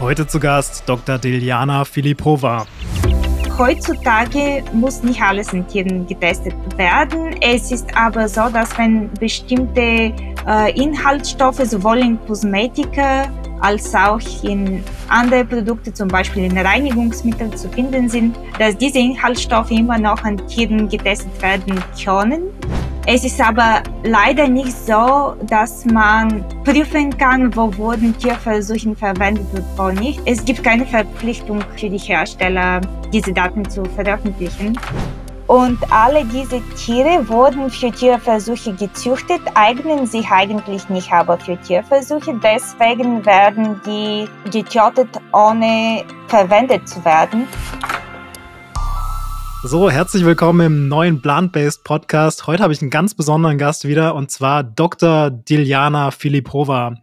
Heute zu Gast Dr. Diljana Filipova. Heutzutage muss nicht alles in Tieren getestet werden. Es ist aber so, dass wenn bestimmte äh, Inhaltsstoffe sowohl in Kosmetika als auch in andere Produkte, zum Beispiel in Reinigungsmitteln zu finden sind, dass diese Inhaltsstoffe immer noch an Tieren getestet werden können. Es ist aber leider nicht so, dass man prüfen kann, wo wurden Tierversuche verwendet und wo nicht. Es gibt keine Verpflichtung für die Hersteller, diese Daten zu veröffentlichen. Und alle diese Tiere wurden für Tierversuche gezüchtet, eignen sich eigentlich nicht aber für Tierversuche. Deswegen werden die getötet, ohne verwendet zu werden. So, herzlich willkommen im neuen Plant-Based Podcast. Heute habe ich einen ganz besonderen Gast wieder und zwar Dr. Diljana Filipova.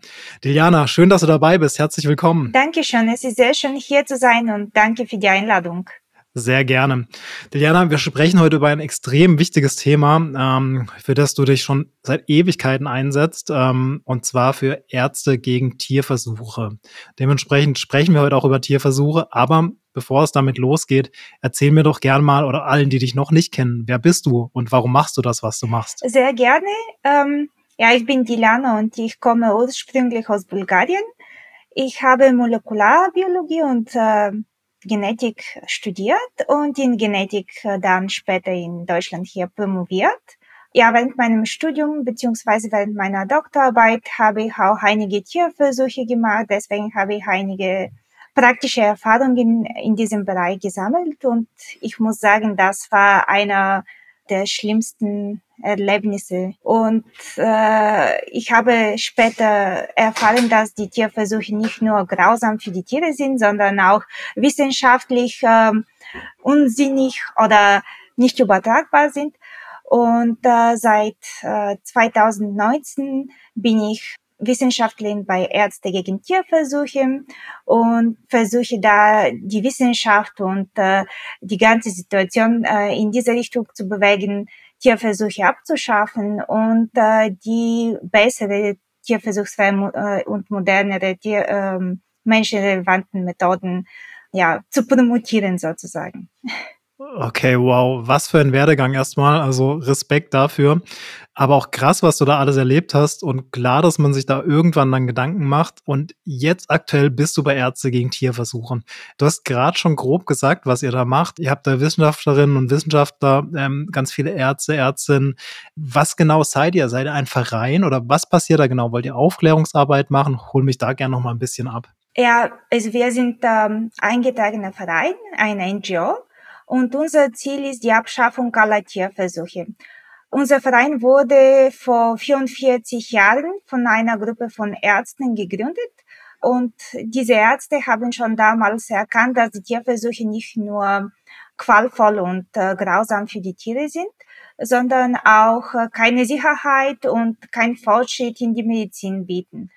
Diljana, schön, dass du dabei bist. Herzlich willkommen. Dankeschön. Es ist sehr schön hier zu sein und danke für die Einladung. Sehr gerne. Diljana, wir sprechen heute über ein extrem wichtiges Thema, ähm, für das du dich schon seit Ewigkeiten einsetzt, ähm, und zwar für Ärzte gegen Tierversuche. Dementsprechend sprechen wir heute auch über Tierversuche, aber bevor es damit losgeht, erzähl mir doch gern mal oder allen, die dich noch nicht kennen, wer bist du und warum machst du das, was du machst? Sehr gerne. Ähm, ja, ich bin Dilana und ich komme ursprünglich aus Bulgarien. Ich habe Molekularbiologie und äh, Genetik studiert und in Genetik äh, dann später in Deutschland hier promoviert. Ja, während meinem Studium beziehungsweise während meiner Doktorarbeit habe ich auch einige Tierversuche gemacht. Deswegen habe ich einige praktische Erfahrungen in diesem Bereich gesammelt und ich muss sagen, das war einer der schlimmsten Erlebnisse. Und äh, ich habe später erfahren, dass die Tierversuche nicht nur grausam für die Tiere sind, sondern auch wissenschaftlich äh, unsinnig oder nicht übertragbar sind. Und äh, seit äh, 2019 bin ich Wissenschaftlerin bei Ärzte gegen Tierversuche und versuche da die Wissenschaft und äh, die ganze Situation äh, in diese Richtung zu bewegen, Tierversuche abzuschaffen und äh, die bessere tierversuchsfreie äh, und modernere Tier, äh, menschenrelevanten Methoden ja, zu promotieren sozusagen. Okay, wow, was für ein Werdegang erstmal. Also Respekt dafür. Aber auch krass, was du da alles erlebt hast und klar, dass man sich da irgendwann dann Gedanken macht. Und jetzt aktuell bist du bei Ärzte gegen Tierversuche. Du hast gerade schon grob gesagt, was ihr da macht. Ihr habt da Wissenschaftlerinnen und Wissenschaftler, ähm, ganz viele Ärzte, Ärztinnen. Was genau seid ihr? Seid ihr ein Verein oder was passiert da genau? Wollt ihr Aufklärungsarbeit machen? Hol mich da gerne noch mal ein bisschen ab. Ja, also wir sind ähm, eingetragener Verein, ein NGO und unser Ziel ist die Abschaffung aller Tierversuche. Unser Verein wurde vor 44 Jahren von einer Gruppe von Ärzten gegründet. Und diese Ärzte haben schon damals erkannt, dass die Tierversuche nicht nur qualvoll und äh, grausam für die Tiere sind, sondern auch äh, keine Sicherheit und kein Fortschritt in die Medizin bieten.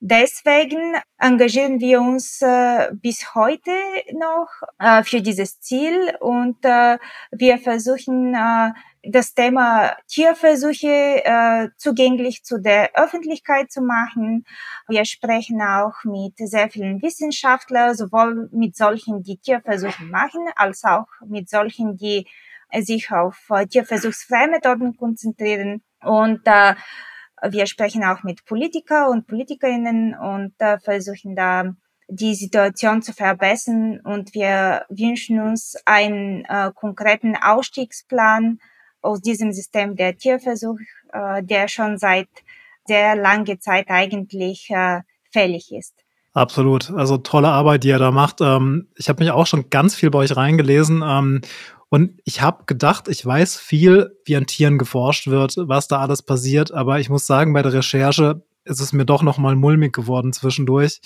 Deswegen engagieren wir uns äh, bis heute noch äh, für dieses Ziel und äh, wir versuchen äh, das Thema Tierversuche äh, zugänglich zu der Öffentlichkeit zu machen. Wir sprechen auch mit sehr vielen Wissenschaftlern, sowohl mit solchen, die Tierversuche machen, als auch mit solchen, die sich auf äh, tierversuchsfreie Methoden konzentrieren. Und wir sprechen auch mit Politiker und Politikerinnen und äh, versuchen da die Situation zu verbessern und wir wünschen uns einen äh, konkreten Ausstiegsplan aus diesem System der Tierversuch, äh, der schon seit sehr langer Zeit eigentlich äh, fällig ist. Absolut. Also tolle Arbeit, die ihr da macht. Ähm, ich habe mich auch schon ganz viel bei euch reingelesen. Und ich habe gedacht, ich weiß viel, wie an Tieren geforscht wird, was da alles passiert. Aber ich muss sagen, bei der Recherche ist es mir doch noch mal mulmig geworden zwischendurch.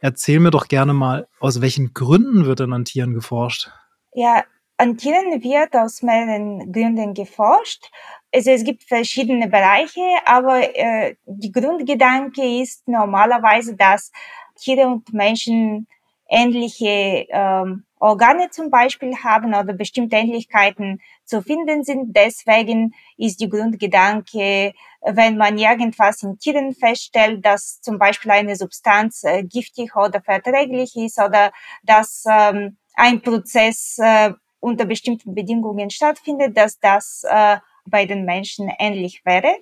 Erzähl mir doch gerne mal, aus welchen Gründen wird denn an Tieren geforscht? Ja, an Tieren wird aus mehreren Gründen geforscht. Also es gibt verschiedene Bereiche, aber äh, die Grundgedanke ist normalerweise, dass Tiere und Menschen ähnliche ähm, Organe zum Beispiel haben oder bestimmte Ähnlichkeiten zu finden sind. Deswegen ist die Grundgedanke, wenn man irgendwas in Tieren feststellt, dass zum Beispiel eine Substanz äh, giftig oder verträglich ist oder dass ähm, ein Prozess äh, unter bestimmten Bedingungen stattfindet, dass das äh, bei den Menschen ähnlich wäre.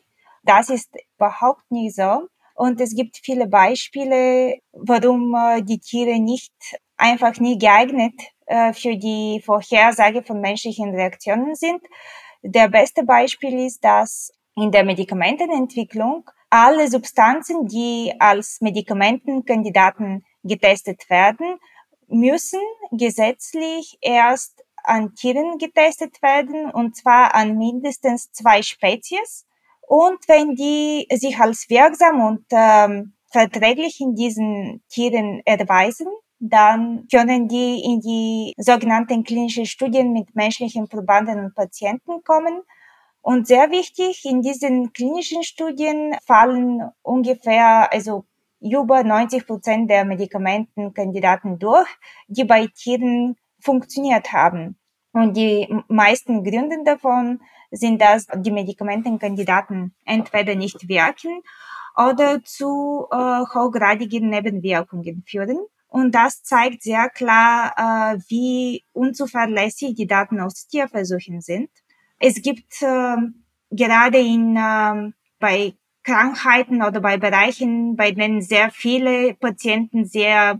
Das ist überhaupt nicht so. Und es gibt viele Beispiele, warum äh, die Tiere nicht einfach nie geeignet äh, für die Vorhersage von menschlichen Reaktionen sind. Der beste Beispiel ist, dass in der Medikamentenentwicklung alle Substanzen, die als Medikamentenkandidaten getestet werden, müssen gesetzlich erst an Tieren getestet werden, und zwar an mindestens zwei Spezies. Und wenn die sich als wirksam und ähm, verträglich in diesen Tieren erweisen, dann können die in die sogenannten klinischen Studien mit menschlichen Probanden und Patienten kommen. Und sehr wichtig, in diesen klinischen Studien fallen ungefähr, also über 90 Prozent der Medikamentenkandidaten durch, die bei Tieren funktioniert haben. Und die meisten Gründe davon sind, dass die Medikamentenkandidaten entweder nicht wirken oder zu äh, hochgradigen Nebenwirkungen führen. Und das zeigt sehr klar, äh, wie unzuverlässig die Daten aus Tierversuchen sind. Es gibt äh, gerade in, äh, bei Krankheiten oder bei Bereichen, bei denen sehr viele Patienten sehr,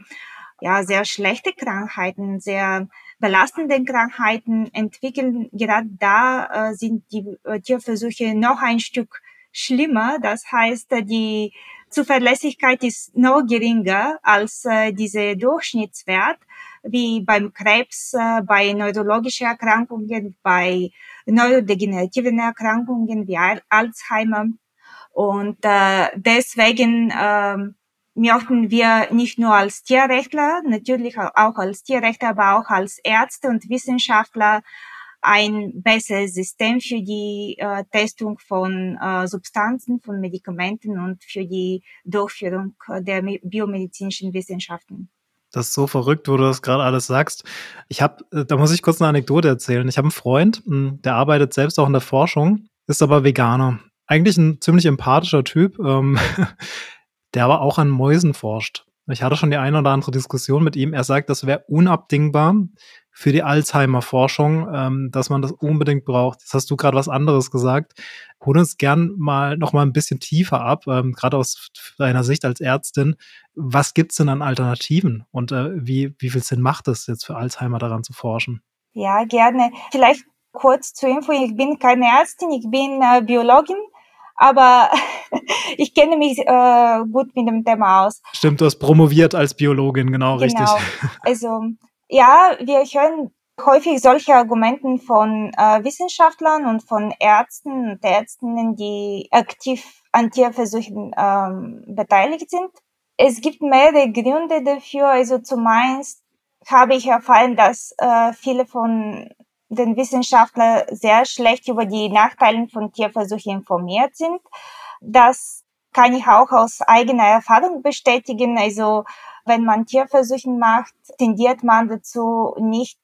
ja, sehr schlechte Krankheiten, sehr belastende Krankheiten entwickeln, gerade da äh, sind die äh, Tierversuche noch ein Stück schlimmer. Das heißt, die Zuverlässigkeit ist noch geringer als äh, diese Durchschnittswert, wie beim Krebs, äh, bei neurologischen Erkrankungen, bei neurodegenerativen Erkrankungen wie Alzheimer. Und äh, deswegen äh, möchten wir nicht nur als Tierrechtler, natürlich auch als Tierrechtler, aber auch als Ärzte und Wissenschaftler ein besseres System für die äh, Testung von äh, Substanzen, von Medikamenten und für die Durchführung der biomedizinischen Wissenschaften. Das ist so verrückt, wo du das gerade alles sagst. Ich habe, äh, da muss ich kurz eine Anekdote erzählen. Ich habe einen Freund, hm, der arbeitet selbst auch in der Forschung, ist aber Veganer. Eigentlich ein ziemlich empathischer Typ, ähm, der aber auch an Mäusen forscht. Ich hatte schon die eine oder andere Diskussion mit ihm. Er sagt, das wäre unabdingbar für die Alzheimer-Forschung, ähm, dass man das unbedingt braucht. Jetzt hast du gerade was anderes gesagt. Hol uns gern mal noch mal ein bisschen tiefer ab, ähm, gerade aus deiner Sicht als Ärztin. Was gibt's denn an Alternativen und äh, wie, wie viel Sinn macht es jetzt für Alzheimer daran zu forschen? Ja, gerne. Vielleicht kurz zur Info. Ich bin keine Ärztin, ich bin äh, Biologin aber ich kenne mich äh, gut mit dem Thema aus. Stimmt, du hast promoviert als Biologin, genau, genau. richtig. Also ja, wir hören häufig solche Argumenten von äh, Wissenschaftlern und von Ärzten und Ärztinnen, die aktiv an Tierversuchen ähm, beteiligt sind. Es gibt mehrere Gründe dafür. Also zumeist habe ich erfahren, dass äh, viele von den Wissenschaftlern sehr schlecht über die Nachteile von Tierversuchen informiert sind. Das kann ich auch aus eigener Erfahrung bestätigen. Also wenn man Tierversuche macht, tendiert man dazu, nicht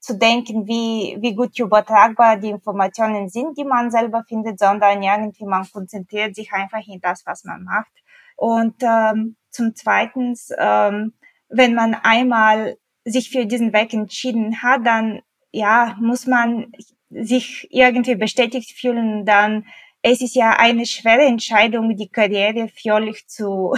zu denken, wie, wie gut übertragbar die Informationen sind, die man selber findet, sondern irgendwie man konzentriert sich einfach in das, was man macht. Und ähm, zum Zweiten, ähm, wenn man einmal sich für diesen Weg entschieden hat, dann ja, muss man sich irgendwie bestätigt fühlen, dann es ist ja eine schwere Entscheidung, die Karriere völlig zu,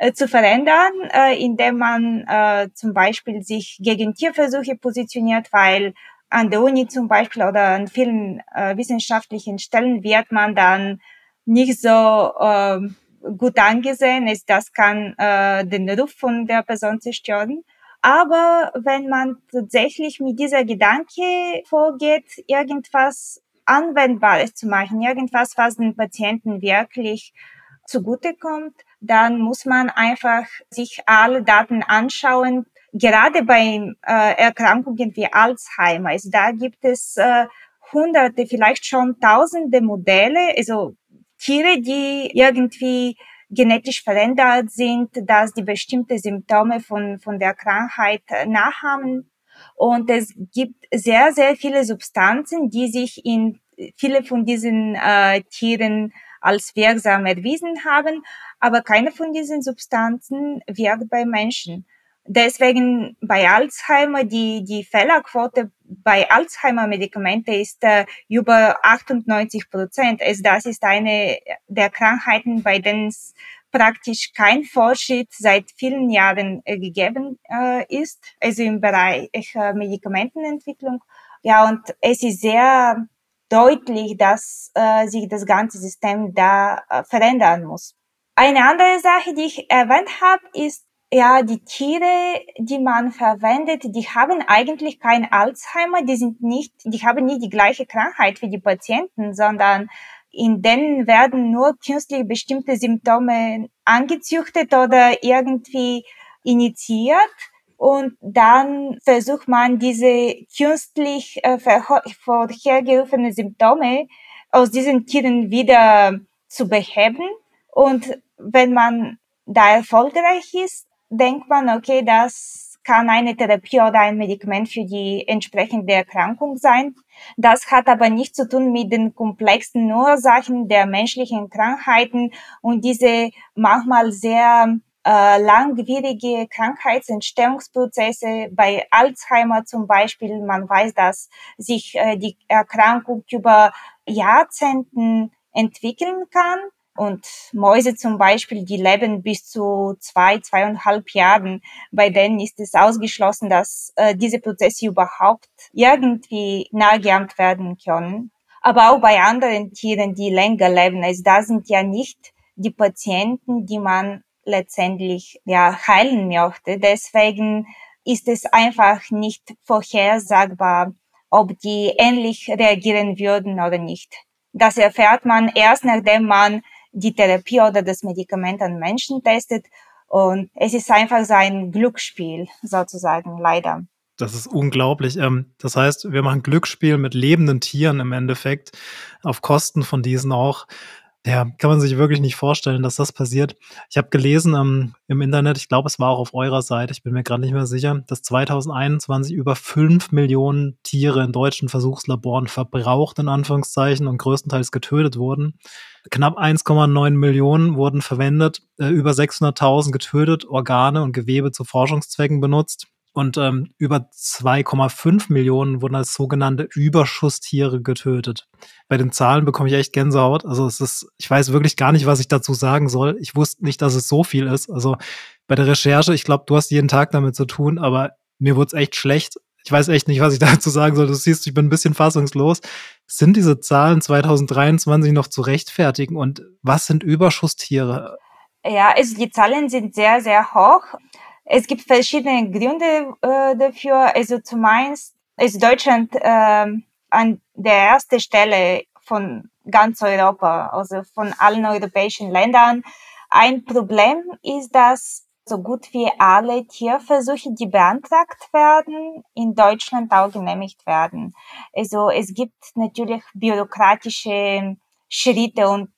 äh, zu verändern, äh, indem man äh, zum Beispiel sich gegen Tierversuche positioniert, weil an der Uni zum Beispiel oder an vielen äh, wissenschaftlichen Stellen wird man dann nicht so äh, gut angesehen. Ist, das kann äh, den Ruf von der Person zerstören. Aber wenn man tatsächlich mit dieser Gedanke vorgeht, irgendwas Anwendbares zu machen, irgendwas, was den Patienten wirklich zugutekommt, dann muss man einfach sich alle Daten anschauen. Gerade bei äh, Erkrankungen wie Alzheimer, also da gibt es äh, hunderte, vielleicht schon tausende Modelle, also Tiere, die irgendwie genetisch verändert sind, dass die bestimmte Symptome von, von der Krankheit nachahmen. Und es gibt sehr, sehr viele Substanzen, die sich in viele von diesen äh, Tieren als wirksam erwiesen haben, aber keine von diesen Substanzen wirkt bei Menschen. Deswegen bei Alzheimer, die, die Fehlerquote bei Alzheimer-Medikamente ist äh, über 98 Prozent. Also das ist eine der Krankheiten, bei denen es praktisch kein Fortschritt seit vielen Jahren äh, gegeben äh, ist, also im Bereich äh, Medikamentenentwicklung. Ja, und es ist sehr deutlich, dass äh, sich das ganze System da äh, verändern muss. Eine andere Sache, die ich erwähnt habe, ist, ja, die Tiere, die man verwendet, die haben eigentlich kein Alzheimer, die sind nicht, die haben nicht die gleiche Krankheit wie die Patienten, sondern in denen werden nur künstlich bestimmte Symptome angezüchtet oder irgendwie initiiert und dann versucht man diese künstlich äh, vorhergerufenen Symptome aus diesen Tieren wieder zu beheben. Und wenn man da erfolgreich ist, denkt man, okay, das kann eine Therapie oder ein Medikament für die entsprechende Erkrankung sein. Das hat aber nichts zu tun mit den komplexen Ursachen der menschlichen Krankheiten und diese manchmal sehr äh, langwierige Krankheitsentstehungsprozesse. Bei Alzheimer zum Beispiel, man weiß, dass sich äh, die Erkrankung über Jahrzehnten entwickeln kann. Und Mäuse zum Beispiel, die leben bis zu zwei, zweieinhalb Jahren. Bei denen ist es ausgeschlossen, dass äh, diese Prozesse überhaupt irgendwie nachgeahmt werden können. Aber auch bei anderen Tieren, die länger leben. Also da sind ja nicht die Patienten, die man letztendlich ja heilen möchte. Deswegen ist es einfach nicht vorhersagbar, ob die ähnlich reagieren würden oder nicht. Das erfährt man erst, nachdem man die Therapie oder das Medikament an Menschen testet. Und es ist einfach so ein Glücksspiel, sozusagen, leider. Das ist unglaublich. Ähm, das heißt, wir machen Glücksspiel mit lebenden Tieren im Endeffekt, auf Kosten von diesen auch. Ja, kann man sich wirklich nicht vorstellen, dass das passiert. Ich habe gelesen ähm, im Internet, ich glaube, es war auch auf eurer Seite, ich bin mir gerade nicht mehr sicher, dass 2021 über fünf Millionen Tiere in deutschen Versuchslaboren verbraucht, in Anführungszeichen, und größtenteils getötet wurden. Knapp 1,9 Millionen wurden verwendet, äh, über 600.000 getötet, Organe und Gewebe zu Forschungszwecken benutzt. Und ähm, über 2,5 Millionen wurden als sogenannte Überschusstiere getötet. Bei den Zahlen bekomme ich echt Gänsehaut. Also es ist, ich weiß wirklich gar nicht, was ich dazu sagen soll. Ich wusste nicht, dass es so viel ist. Also bei der Recherche, ich glaube, du hast jeden Tag damit zu tun, aber mir wurde es echt schlecht. Ich weiß echt nicht, was ich dazu sagen soll. Du siehst, ich bin ein bisschen fassungslos. Sind diese Zahlen 2023 noch zu rechtfertigen? Und was sind Überschusstiere? Ja, also die Zahlen sind sehr, sehr hoch. Es gibt verschiedene Gründe äh, dafür. Also zumeist ist Deutschland äh, an der ersten Stelle von ganz Europa, also von allen europäischen Ländern. Ein Problem ist, dass so gut wie alle Tierversuche, die beantragt werden, in Deutschland auch genehmigt werden. Also es gibt natürlich bürokratische Schritte und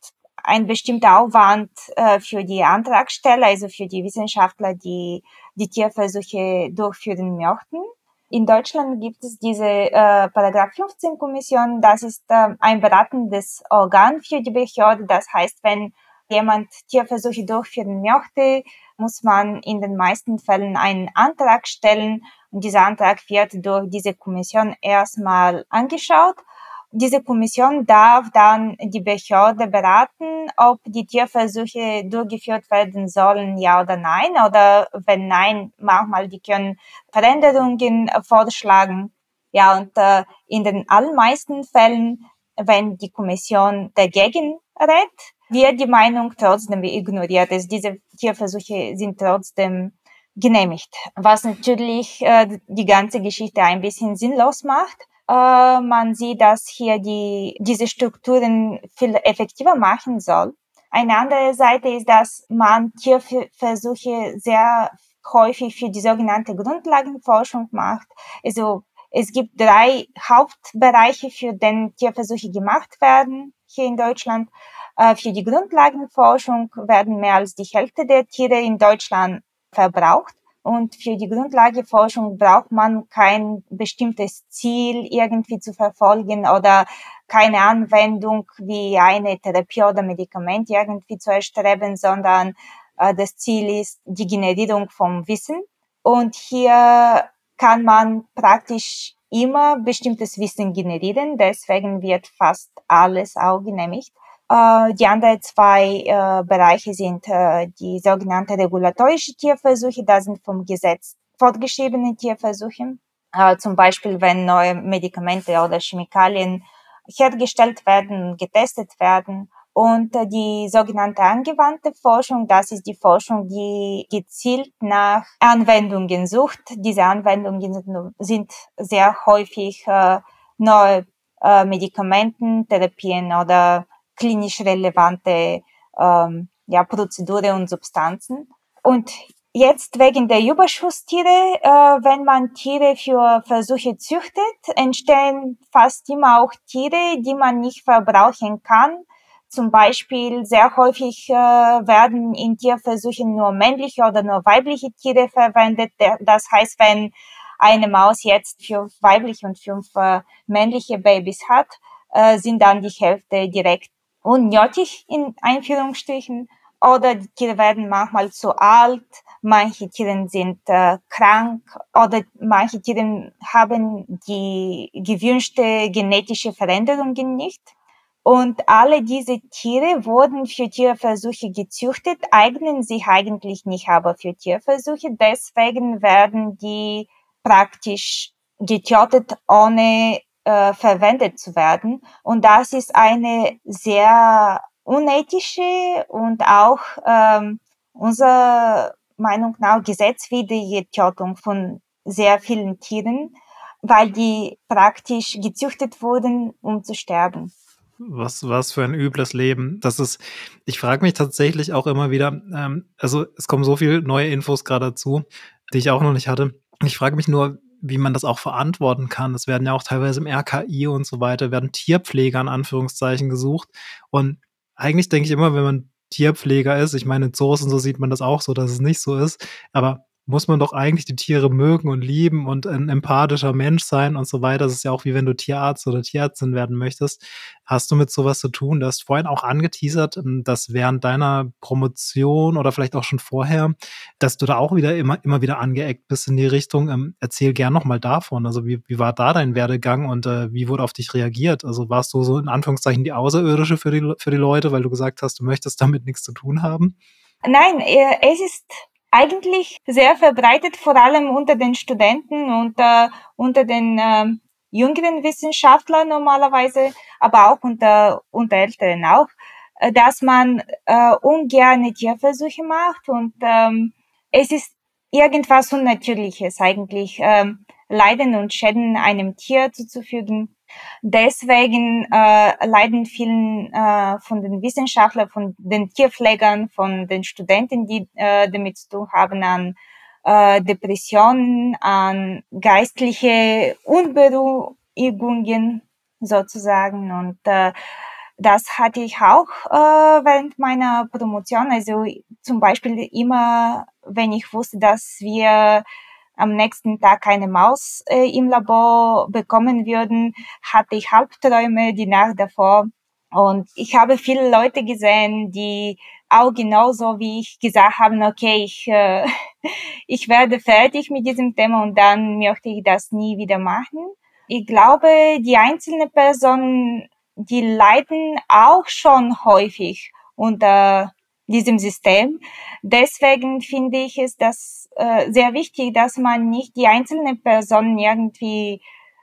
ein bestimmter Aufwand äh, für die Antragsteller, also für die Wissenschaftler, die die Tierversuche durchführen möchten. In Deutschland gibt es diese äh, Paragraph 15 Kommission. Das ist äh, ein beratendes Organ für die Behörde. Das heißt, wenn jemand Tierversuche durchführen möchte, muss man in den meisten Fällen einen Antrag stellen und dieser Antrag wird durch diese Kommission erstmal angeschaut diese Kommission darf dann die Behörde beraten, ob die Tierversuche durchgeführt werden sollen, ja oder nein. Oder wenn nein, manchmal die können Veränderungen vorschlagen. Ja, und äh, in den allermeisten Fällen, wenn die Kommission dagegen rät, wird die Meinung trotzdem ignoriert. Also diese Tierversuche sind trotzdem genehmigt, was natürlich äh, die ganze Geschichte ein bisschen sinnlos macht äh, man sieht, dass hier die, diese Strukturen viel effektiver machen soll. Eine andere Seite ist, dass man Tierversuche sehr häufig für die sogenannte Grundlagenforschung macht. Also es gibt drei Hauptbereiche, für den Tierversuche gemacht werden hier in Deutschland. Äh, für die Grundlagenforschung werden mehr als die Hälfte der Tiere in Deutschland verbraucht. Und für die Grundlageforschung braucht man kein bestimmtes Ziel irgendwie zu verfolgen oder keine Anwendung wie eine Therapie oder Medikament irgendwie zu erstreben, sondern äh, das Ziel ist die Generierung vom Wissen. Und hier kann man praktisch immer bestimmtes Wissen generieren. Deswegen wird fast alles auch genehmigt. Äh, die anderen zwei äh, Bereiche sind äh, die sogenannte regulatorische Tierversuche. Das sind vom Gesetz fortgeschriebene Tierversuche. Äh, zum Beispiel, wenn neue Medikamente oder Chemikalien hergestellt werden, getestet werden. Und äh, die sogenannte angewandte Forschung, das ist die Forschung, die gezielt nach Anwendungen sucht. Diese Anwendungen sind sehr häufig äh, neue Medikamenten, Therapien oder klinisch relevante ähm, ja, Prozeduren und Substanzen. Und jetzt wegen der Überschusstiere, äh, wenn man Tiere für Versuche züchtet, entstehen fast immer auch Tiere, die man nicht verbrauchen kann. Zum Beispiel sehr häufig äh, werden in Tierversuchen nur männliche oder nur weibliche Tiere verwendet. Das heißt, wenn eine Maus jetzt fünf weibliche und fünf äh, männliche Babys hat, äh, sind dann die Hälfte direkt unnötig in Einführungsstrichen oder die Tiere werden manchmal zu alt, manche Tiere sind äh, krank oder manche Tiere haben die gewünschte genetische Veränderungen nicht. Und alle diese Tiere wurden für Tierversuche gezüchtet, eignen sich eigentlich nicht aber für Tierversuche. Deswegen werden die praktisch getötet, ohne äh, verwendet zu werden. Und das ist eine sehr unethische und auch ähm, unserer Meinung nach gesetzwidrige Tötung von sehr vielen Tieren, weil die praktisch gezüchtet wurden, um zu sterben. Was, was für ein übles Leben. Das ist, ich frage mich tatsächlich auch immer wieder, ähm, also es kommen so viele neue Infos gerade dazu, die ich auch noch nicht hatte. Ich frage mich nur, wie man das auch verantworten kann. Es werden ja auch teilweise im RKI und so weiter, werden Tierpfleger in Anführungszeichen gesucht. Und eigentlich denke ich immer, wenn man Tierpfleger ist, ich meine, in Zoos und so sieht man das auch so, dass es nicht so ist, aber muss man doch eigentlich die Tiere mögen und lieben und ein empathischer Mensch sein und so weiter. Das ist ja auch wie wenn du Tierarzt oder Tierärztin werden möchtest. Hast du mit sowas zu tun? Du hast vorhin auch angeteasert, ähm, dass während deiner Promotion oder vielleicht auch schon vorher, dass du da auch wieder immer, immer wieder angeeckt bist in die Richtung. Ähm, erzähl gern nochmal davon. Also wie, wie war da dein Werdegang und äh, wie wurde auf dich reagiert? Also warst du so in Anführungszeichen die Außerirdische für die, für die Leute, weil du gesagt hast, du möchtest damit nichts zu tun haben? Nein, äh, es ist eigentlich sehr verbreitet, vor allem unter den Studenten und äh, unter den äh, jüngeren Wissenschaftlern normalerweise, aber auch unter, unter Älteren auch, äh, dass man äh, ungerne Tierversuche macht und ähm, es ist irgendwas Unnatürliches eigentlich, ähm, Leiden und Schäden einem Tier zuzufügen. Deswegen äh, leiden vielen äh, von den Wissenschaftlern, von den Tierpflegern, von den Studenten, die äh, damit zu tun haben, an äh, Depressionen, an geistliche Unberuhigungen sozusagen. Und äh, das hatte ich auch äh, während meiner Promotion. Also zum Beispiel immer, wenn ich wusste, dass wir am nächsten Tag eine Maus äh, im Labor bekommen würden, hatte ich Halbträume die Nacht davor. Und ich habe viele Leute gesehen, die auch genauso wie ich gesagt haben, okay, ich, äh, ich werde fertig mit diesem Thema und dann möchte ich das nie wieder machen. Ich glaube, die einzelnen Personen, die leiden auch schon häufig unter diesem System. Deswegen finde ich es das äh, sehr wichtig, dass man nicht die einzelnen Personen irgendwie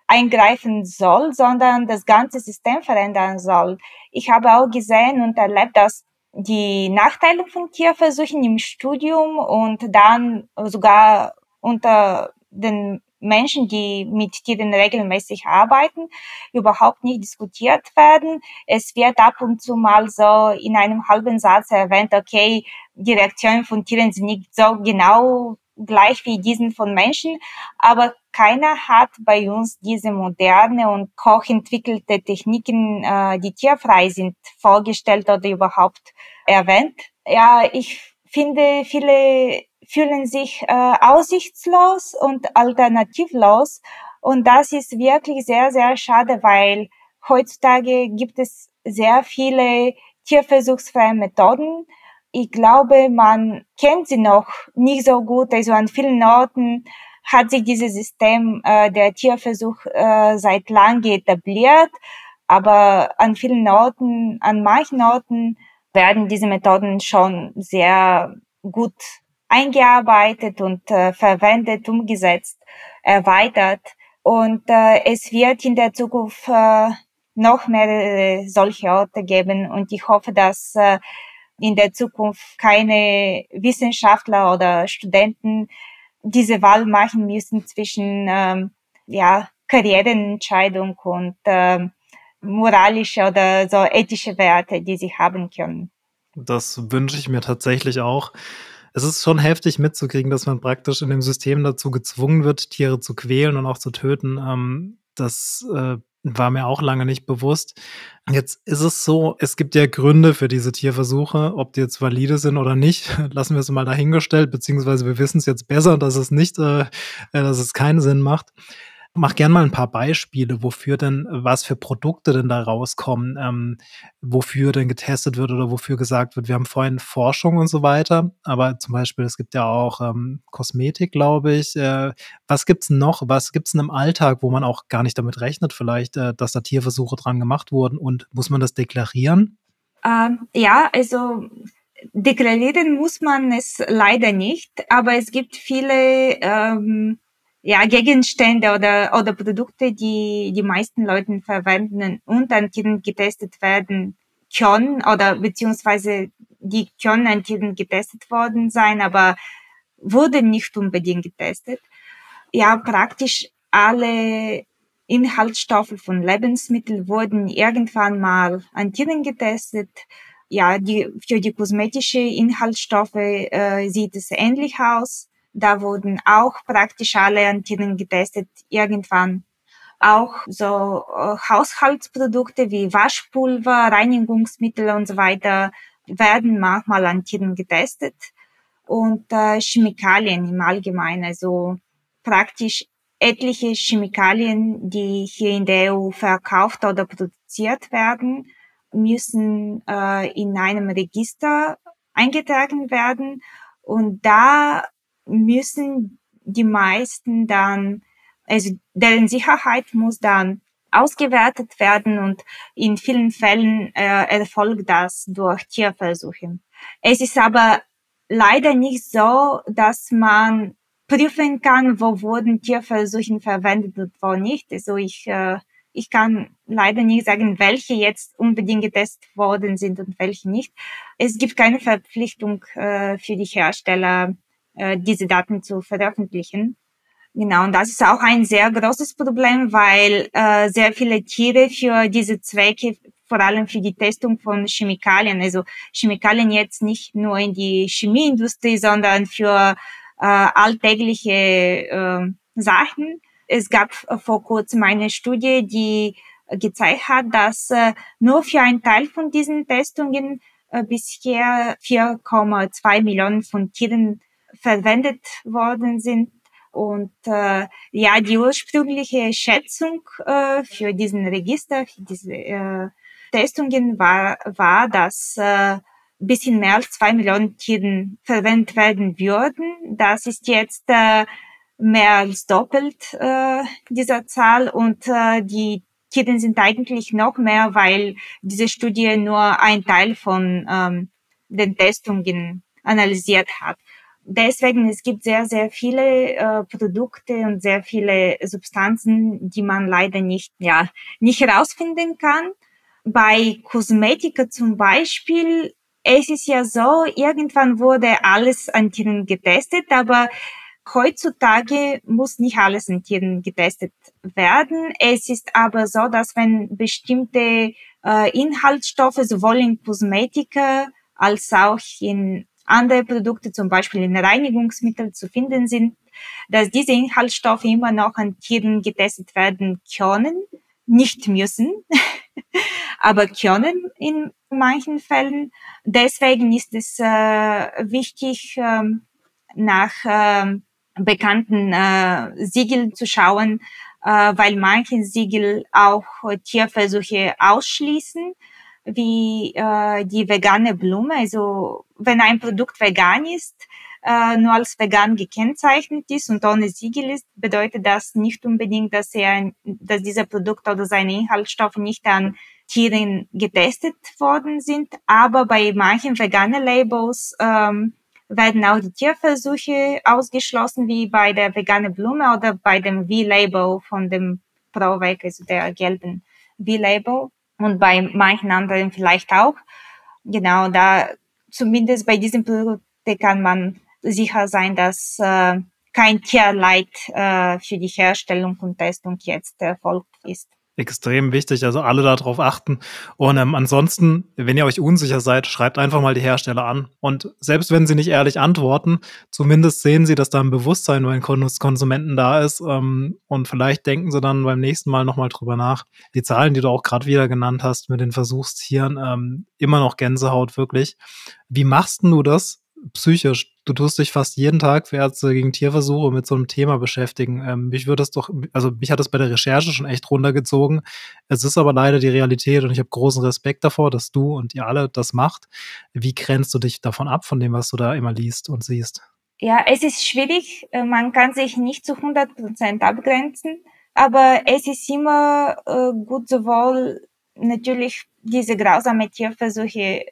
eingreifen soll, sondern das ganze System verändern soll. Ich habe auch gesehen und erlebt, dass die Nachteile von Tierversuchen im Studium und dann sogar unter den Menschen, die mit Tieren regelmäßig arbeiten, überhaupt nicht diskutiert werden. Es wird ab und zu mal so in einem halben Satz erwähnt, okay, die Reaktionen von Tieren sind nicht so genau gleich wie diesen von Menschen, aber keiner hat bei uns diese moderne und hochentwickelte Techniken, äh, die tierfrei sind, vorgestellt oder überhaupt erwähnt. Ja, ich finde, viele fühlen sich äh, aussichtslos und alternativlos. Und das ist wirklich sehr, sehr schade, weil heutzutage gibt es sehr viele tierversuchsfreie Methoden. Ich glaube, man kennt sie noch nicht so gut. Also an vielen Orten hat sich dieses System äh, der Tierversuch äh, seit langem etabliert. Aber an vielen Orten, an manchen Orten werden diese Methoden schon sehr gut eingearbeitet und äh, verwendet, umgesetzt, erweitert. Und äh, es wird in der Zukunft äh, noch mehr äh, solche Orte geben. Und ich hoffe, dass äh, in der Zukunft keine Wissenschaftler oder Studenten diese Wahl machen müssen zwischen ähm, ja, Karriereentscheidung und ähm, moralische oder so ethische Werte, die sie haben können. Das wünsche ich mir tatsächlich auch. Es ist schon heftig mitzukriegen, dass man praktisch in dem System dazu gezwungen wird, Tiere zu quälen und auch zu töten. Ähm, das äh, war mir auch lange nicht bewusst. Jetzt ist es so, es gibt ja Gründe für diese Tierversuche, ob die jetzt valide sind oder nicht, lassen wir es mal dahingestellt, beziehungsweise wir wissen es jetzt besser, dass es nicht, äh, dass es keinen Sinn macht. Mach gern mal ein paar Beispiele, wofür denn, was für Produkte denn da rauskommen, ähm, wofür denn getestet wird oder wofür gesagt wird, wir haben vorhin Forschung und so weiter, aber zum Beispiel, es gibt ja auch ähm, Kosmetik, glaube ich. Äh, was gibt's noch? Was gibt's denn im Alltag, wo man auch gar nicht damit rechnet, vielleicht, äh, dass da Tierversuche dran gemacht wurden und muss man das deklarieren? Ähm, ja, also deklarieren muss man es leider nicht, aber es gibt viele ähm, ja, Gegenstände oder, oder Produkte, die die meisten Leute verwenden und an Tieren getestet werden können oder beziehungsweise die können an Tieren getestet worden sein, aber wurden nicht unbedingt getestet. Ja, praktisch alle Inhaltsstoffe von Lebensmitteln wurden irgendwann mal an Tieren getestet. Ja, die, für die kosmetische Inhaltsstoffe äh, sieht es ähnlich aus. Da wurden auch praktisch alle Antennen getestet irgendwann. Auch so äh, Haushaltsprodukte wie Waschpulver, Reinigungsmittel und so weiter werden manchmal an Tieren getestet. Und äh, Chemikalien im Allgemeinen, also praktisch etliche Chemikalien, die hier in der EU verkauft oder produziert werden, müssen äh, in einem Register eingetragen werden. Und da müssen die meisten dann, also deren Sicherheit muss dann ausgewertet werden und in vielen Fällen äh, erfolgt das durch Tierversuche. Es ist aber leider nicht so, dass man prüfen kann, wo wurden Tierversuche verwendet und wo nicht. Also ich, äh, ich kann leider nicht sagen, welche jetzt unbedingt getestet worden sind und welche nicht. Es gibt keine Verpflichtung äh, für die Hersteller, äh, diese Daten zu veröffentlichen. Genau, und das ist auch ein sehr großes Problem, weil äh, sehr viele Tiere für diese Zwecke, vor allem für die Testung von Chemikalien, also Chemikalien jetzt nicht nur in die Chemieindustrie, sondern für äh, alltägliche äh, Sachen. Es gab vor kurzem eine Studie, die gezeigt hat, dass äh, nur für einen Teil von diesen Testungen äh, bisher 4,2 Millionen von Tieren verwendet worden sind. Und äh, ja, die ursprüngliche Schätzung äh, für diesen Register, für diese äh, Testungen war, war, dass äh, bisschen mehr als zwei Millionen Tieren verwendet werden würden. Das ist jetzt äh, mehr als doppelt äh, dieser Zahl und äh, die Tiere sind eigentlich noch mehr, weil diese Studie nur ein Teil von ähm, den Testungen analysiert hat deswegen, es gibt sehr, sehr viele äh, Produkte und sehr viele Substanzen, die man leider nicht, ja, nicht herausfinden kann. Bei Kosmetika zum Beispiel, es ist ja so, irgendwann wurde alles an Tieren getestet, aber heutzutage muss nicht alles an Tieren getestet werden. Es ist aber so, dass wenn bestimmte äh, Inhaltsstoffe sowohl in Kosmetika als auch in andere Produkte, zum Beispiel in Reinigungsmitteln zu finden sind, dass diese Inhaltsstoffe immer noch an Tieren getestet werden können, nicht müssen, aber können in manchen Fällen. Deswegen ist es äh, wichtig, äh, nach äh, bekannten äh, Siegeln zu schauen, äh, weil manche Siegel auch Tierversuche ausschließen wie äh, die vegane Blume. Also wenn ein Produkt vegan ist, äh, nur als vegan gekennzeichnet ist und ohne Siegel ist, bedeutet das nicht unbedingt, dass er, dass dieser Produkt oder seine Inhaltsstoffe nicht an Tieren getestet worden sind. Aber bei manchen veganen Labels ähm, werden auch die Tierversuche ausgeschlossen, wie bei der vegane Blume oder bei dem V-Label von dem ProVeg, also der gelben V-Label und bei manchen anderen vielleicht auch. Genau, da zumindest bei diesem Produkt kann man sicher sein, dass äh, kein Tierleid äh, für die Herstellung und Testung jetzt erfolgt ist extrem wichtig. Also alle darauf achten. Und ähm, ansonsten, wenn ihr euch unsicher seid, schreibt einfach mal die Hersteller an. Und selbst wenn sie nicht ehrlich antworten, zumindest sehen sie, dass da ein Bewusstsein bei den Konsumenten da ist. Ähm, und vielleicht denken sie dann beim nächsten Mal nochmal drüber nach. Die Zahlen, die du auch gerade wieder genannt hast mit den Versuchstieren, ähm, immer noch Gänsehaut wirklich. Wie machst du das? psychisch. Du tust dich fast jeden Tag für Ärzte gegen Tierversuche mit so einem Thema beschäftigen. Ähm, mich würde das doch, also mich hat das bei der Recherche schon echt runtergezogen. Es ist aber leider die Realität und ich habe großen Respekt davor, dass du und ihr alle das macht. Wie grenzt du dich davon ab, von dem, was du da immer liest und siehst? Ja, es ist schwierig. Äh, man kann sich nicht zu 100 Prozent abgrenzen, aber es ist immer äh, gut, sowohl natürlich diese grausame Tierversuche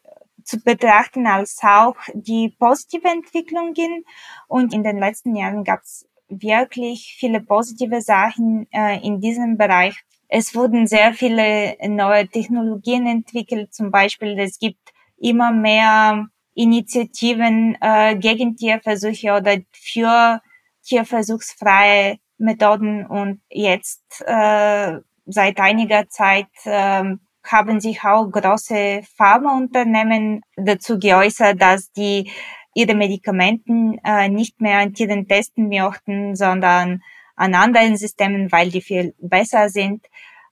zu betrachten als auch die positive Entwicklungen. Und in den letzten Jahren gab es wirklich viele positive Sachen äh, in diesem Bereich. Es wurden sehr viele neue Technologien entwickelt. Zum Beispiel, es gibt immer mehr Initiativen äh, gegen Tierversuche oder für tierversuchsfreie Methoden. Und jetzt äh, seit einiger Zeit äh, haben sich auch große Pharmaunternehmen dazu geäußert, dass die ihre Medikamenten äh, nicht mehr an Tieren testen möchten, sondern an anderen Systemen, weil die viel besser sind.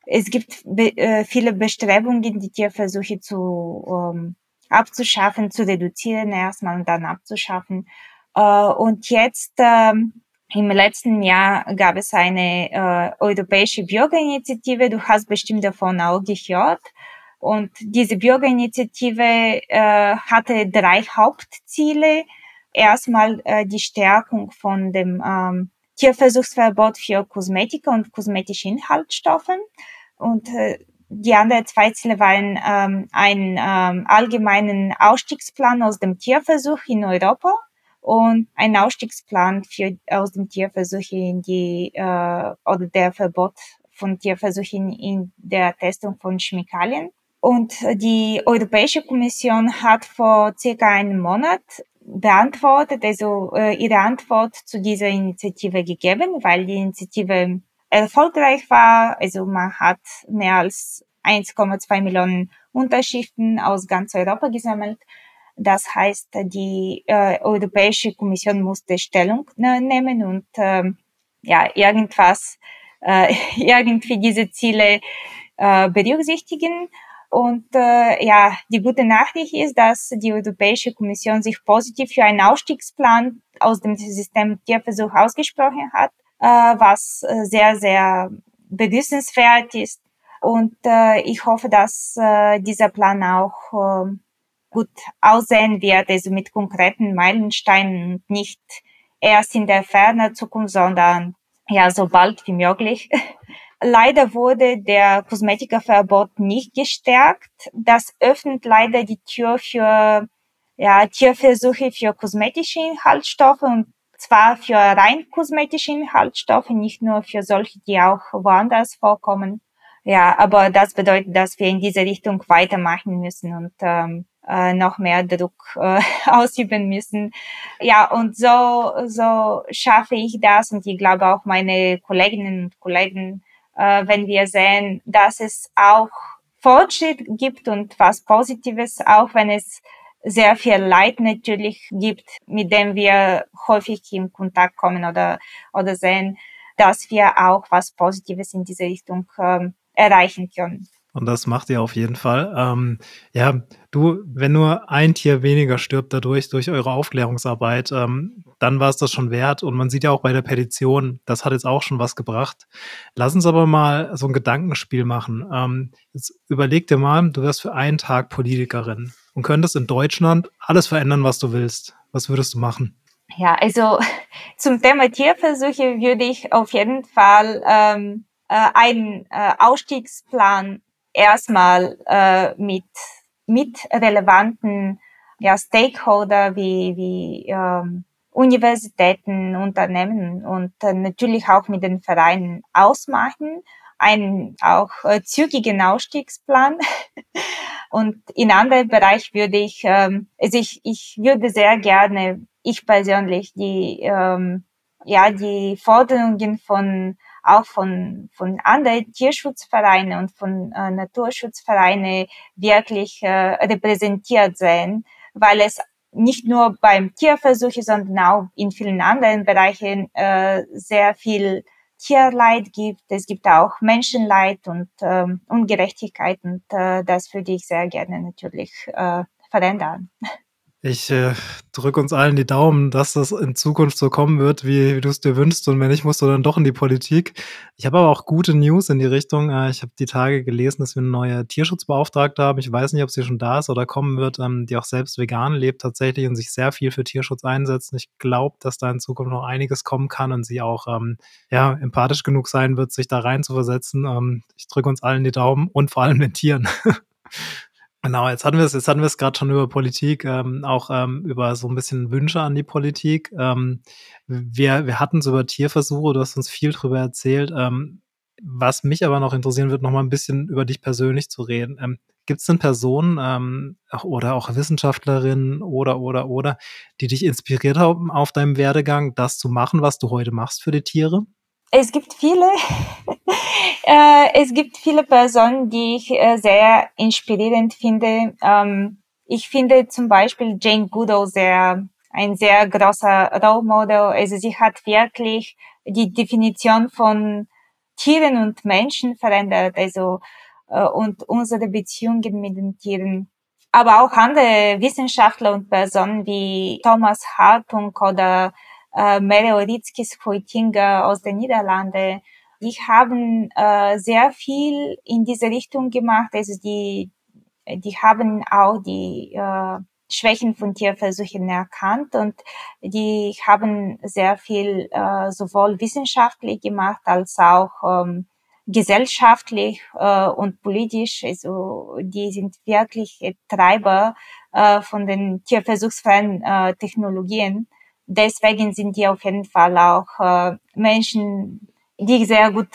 Es gibt be äh, viele Bestrebungen, die Tierversuche zu ähm, abzuschaffen, zu reduzieren erstmal und dann abzuschaffen. Äh, und jetzt ähm, im letzten Jahr gab es eine äh, europäische Bürgerinitiative. Du hast bestimmt davon auch gehört. Und diese Bürgerinitiative äh, hatte drei Hauptziele. Erstmal äh, die Stärkung von dem ähm, Tierversuchsverbot für Kosmetika und kosmetische Inhaltsstoffe. Und äh, die anderen zwei Ziele waren ähm, einen ähm, allgemeinen Ausstiegsplan aus dem Tierversuch in Europa und ein Ausstiegsplan für, aus dem Tierversuch in die, äh, oder der Verbot von Tierversuchen in der Testung von Chemikalien. Und die Europäische Kommission hat vor circa einem Monat beantwortet, also äh, ihre Antwort zu dieser Initiative gegeben, weil die Initiative erfolgreich war. Also man hat mehr als 1,2 Millionen Unterschriften aus ganz Europa gesammelt. Das heißt, die äh, Europäische Kommission musste Stellung ne, nehmen und äh, ja irgendwas äh, irgendwie diese Ziele äh, berücksichtigen. Und äh, ja, die gute Nachricht ist, dass die Europäische Kommission sich positiv für einen Ausstiegsplan aus dem System Tierversuch ausgesprochen hat, äh, was äh, sehr, sehr begrüßenswert ist. Und äh, ich hoffe, dass äh, dieser Plan auch äh, gut aussehen wird, also mit konkreten Meilensteinen nicht erst in der fernen Zukunft, sondern ja, so bald wie möglich. Leider wurde der Kosmetikaverbot nicht gestärkt. Das öffnet leider die Tür für ja, Tierversuche für kosmetische Inhaltsstoffe und zwar für rein kosmetische Inhaltsstoffe, nicht nur für solche, die auch woanders vorkommen. Ja, aber das bedeutet, dass wir in diese Richtung weitermachen müssen und ähm, äh, noch mehr Druck äh, ausüben müssen. Ja, und so, so schaffe ich das und ich glaube auch meine Kolleginnen und Kollegen, äh, wenn wir sehen, dass es auch Fortschritt gibt und was Positives, auch wenn es sehr viel Leid natürlich gibt, mit dem wir häufig in Kontakt kommen oder, oder sehen, dass wir auch was Positives in diese Richtung ähm, erreichen können. Und das macht ihr auf jeden Fall. Ähm, ja, du, wenn nur ein Tier weniger stirbt dadurch, durch eure Aufklärungsarbeit, ähm, dann war es das schon wert. Und man sieht ja auch bei der Petition, das hat jetzt auch schon was gebracht. Lass uns aber mal so ein Gedankenspiel machen. Ähm, jetzt überleg dir mal, du wärst für einen Tag Politikerin und könntest in Deutschland alles verändern, was du willst. Was würdest du machen? Ja, also zum Thema Tierversuche würde ich auf jeden Fall ähm, äh, einen äh, Ausstiegsplan erstmal äh, mit, mit relevanten ja, Stakeholder wie, wie ähm, Universitäten, Unternehmen und äh, natürlich auch mit den Vereinen ausmachen, einen auch äh, zügigen Ausstiegsplan. und in anderen Bereich würde ich, ähm, also ich, ich würde sehr gerne, ich persönlich, die, ähm, ja, die Forderungen von auch von, von anderen Tierschutzvereinen und von äh, Naturschutzvereinen wirklich äh, repräsentiert sein, weil es nicht nur beim Tierversuche, sondern auch in vielen anderen Bereichen äh, sehr viel Tierleid gibt. Es gibt auch Menschenleid und ähm, Ungerechtigkeit und äh, das würde ich sehr gerne natürlich äh, verändern. Ich äh, drücke uns allen die Daumen, dass das in Zukunft so kommen wird, wie, wie du es dir wünschst. Und wenn nicht, musst du dann doch in die Politik. Ich habe aber auch gute News in die Richtung. Äh, ich habe die Tage gelesen, dass wir eine neue Tierschutzbeauftragte haben. Ich weiß nicht, ob sie schon da ist oder kommen wird, ähm, die auch selbst vegan lebt tatsächlich und sich sehr viel für Tierschutz einsetzt. Und ich glaube, dass da in Zukunft noch einiges kommen kann und sie auch ähm, ja, empathisch genug sein wird, sich da rein zu versetzen. Ähm, ich drücke uns allen die Daumen und vor allem den Tieren. Genau, jetzt hatten wir es, jetzt hatten wir es gerade schon über Politik, ähm, auch ähm, über so ein bisschen Wünsche an die Politik. Ähm, wir, wir hatten es über Tierversuche, du hast uns viel drüber erzählt. Ähm, was mich aber noch interessieren wird, noch mal ein bisschen über dich persönlich zu reden. Ähm, Gibt es denn Personen ähm, oder auch Wissenschaftlerinnen oder oder oder, die dich inspiriert haben auf deinem Werdegang, das zu machen, was du heute machst für die Tiere? Es gibt viele, äh, es gibt viele Personen, die ich äh, sehr inspirierend finde. Ähm, ich finde zum Beispiel Jane Goodall sehr, ein sehr großer Role Model. Also sie hat wirklich die Definition von Tieren und Menschen verändert, also äh, und unsere Beziehungen mit den Tieren. Aber auch andere Wissenschaftler und Personen wie Thomas Hartung oder äh, Meleoritzkis Hoitinger aus den Niederlanden, die haben äh, sehr viel in diese Richtung gemacht. Also die, die haben auch die äh, Schwächen von Tierversuchen erkannt und die haben sehr viel äh, sowohl wissenschaftlich gemacht als auch ähm, gesellschaftlich äh, und politisch. Also die sind wirklich Treiber äh, von den tierversuchsfreien äh, Technologien deswegen sind die auf jeden Fall auch äh, Menschen, die ich sehr gut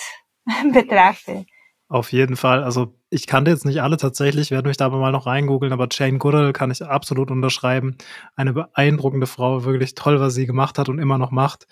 betrachte. Auf jeden Fall. Also ich kannte jetzt nicht alle tatsächlich, werde mich da aber mal noch reingoogeln, aber Jane Goodall kann ich absolut unterschreiben. Eine beeindruckende Frau, wirklich toll, was sie gemacht hat und immer noch macht.